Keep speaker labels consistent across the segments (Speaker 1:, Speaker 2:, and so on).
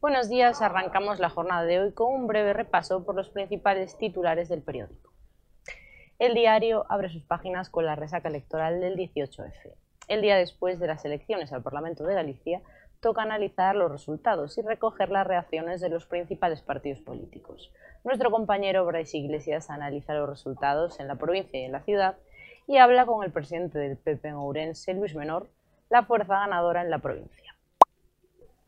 Speaker 1: Buenos días, arrancamos la jornada de hoy con un breve repaso por los principales titulares del periódico. El diario abre sus páginas con la resaca electoral del 18F. El día después de las elecciones al Parlamento de Galicia, toca analizar los resultados y recoger las reacciones de los principales partidos políticos. Nuestro compañero Bryce Iglesias analiza los resultados en la provincia y en la ciudad y habla con el presidente del PP en Luis Menor, la fuerza ganadora en la provincia.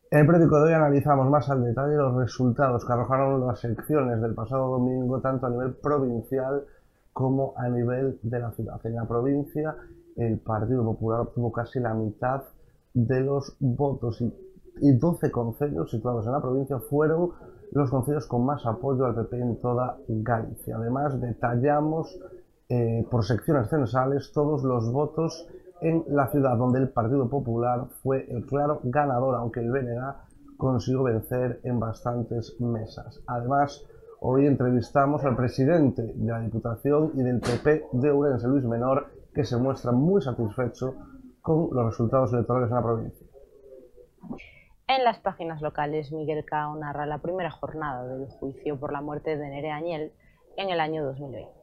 Speaker 2: En el periódico de hoy analizamos más al detalle los resultados que arrojaron las elecciones del pasado domingo, tanto a nivel provincial como a nivel de la ciudad. En la provincia, el Partido Popular obtuvo casi la mitad de los votos y, 12 concellos situados en la provincia fueron los concellos con más apoyo al PP en toda Galicia. Además, detallamos eh, por secciones censales todos los votos en la ciudad donde el Partido Popular fue el claro ganador, aunque el BNG consiguió vencer en bastantes mesas. Además, Hoy entrevistamos al presidente de la Diputación y del PP de Urense, Luis Menor, que se muestra muy satisfecho con los resultados electorales en la provincia.
Speaker 1: En las páginas locales, Miguel Cao narra la primera jornada del juicio por la muerte de Nere Añel en el año 2020.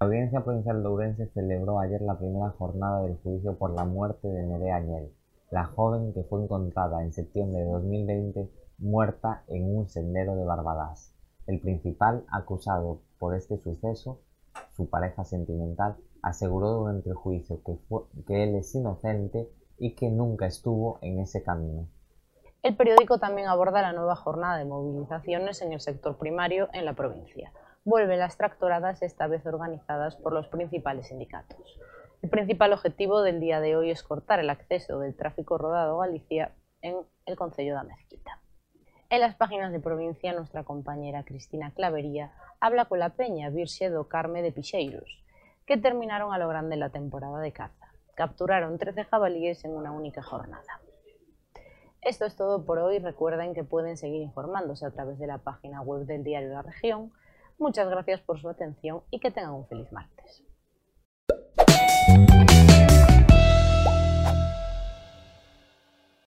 Speaker 3: La Audiencia Provincial de Ourense celebró ayer la primera jornada del juicio por la muerte de Nere Añel, la joven que fue encontrada en septiembre de 2020 muerta en un sendero de Barbadas. El principal acusado por este suceso, su pareja sentimental, aseguró durante el juicio que, él es inocente y que nunca estuvo en ese camino.
Speaker 1: El periódico también aborda la nueva jornada de movilizaciones en el sector primario en la provincia. Vuelven las tractoradas, esta vez organizadas por los principales sindicatos. El principal objetivo del día de hoy es cortar el acceso del tráfico rodado a Galicia en el Concello de Mezquita. En las páginas de provincia, nuestra compañera Cristina Clavería habla con la peña Virxe do Carme de Pixeiros, que terminaron a lo grande la temporada de caza. Capturaron 13 jabalíes en una única jornada. Esto es todo por hoy. Recuerden que pueden seguir informándose a través de la página web del diario La Región. Muchas gracias por su atención y que tengan un feliz martes.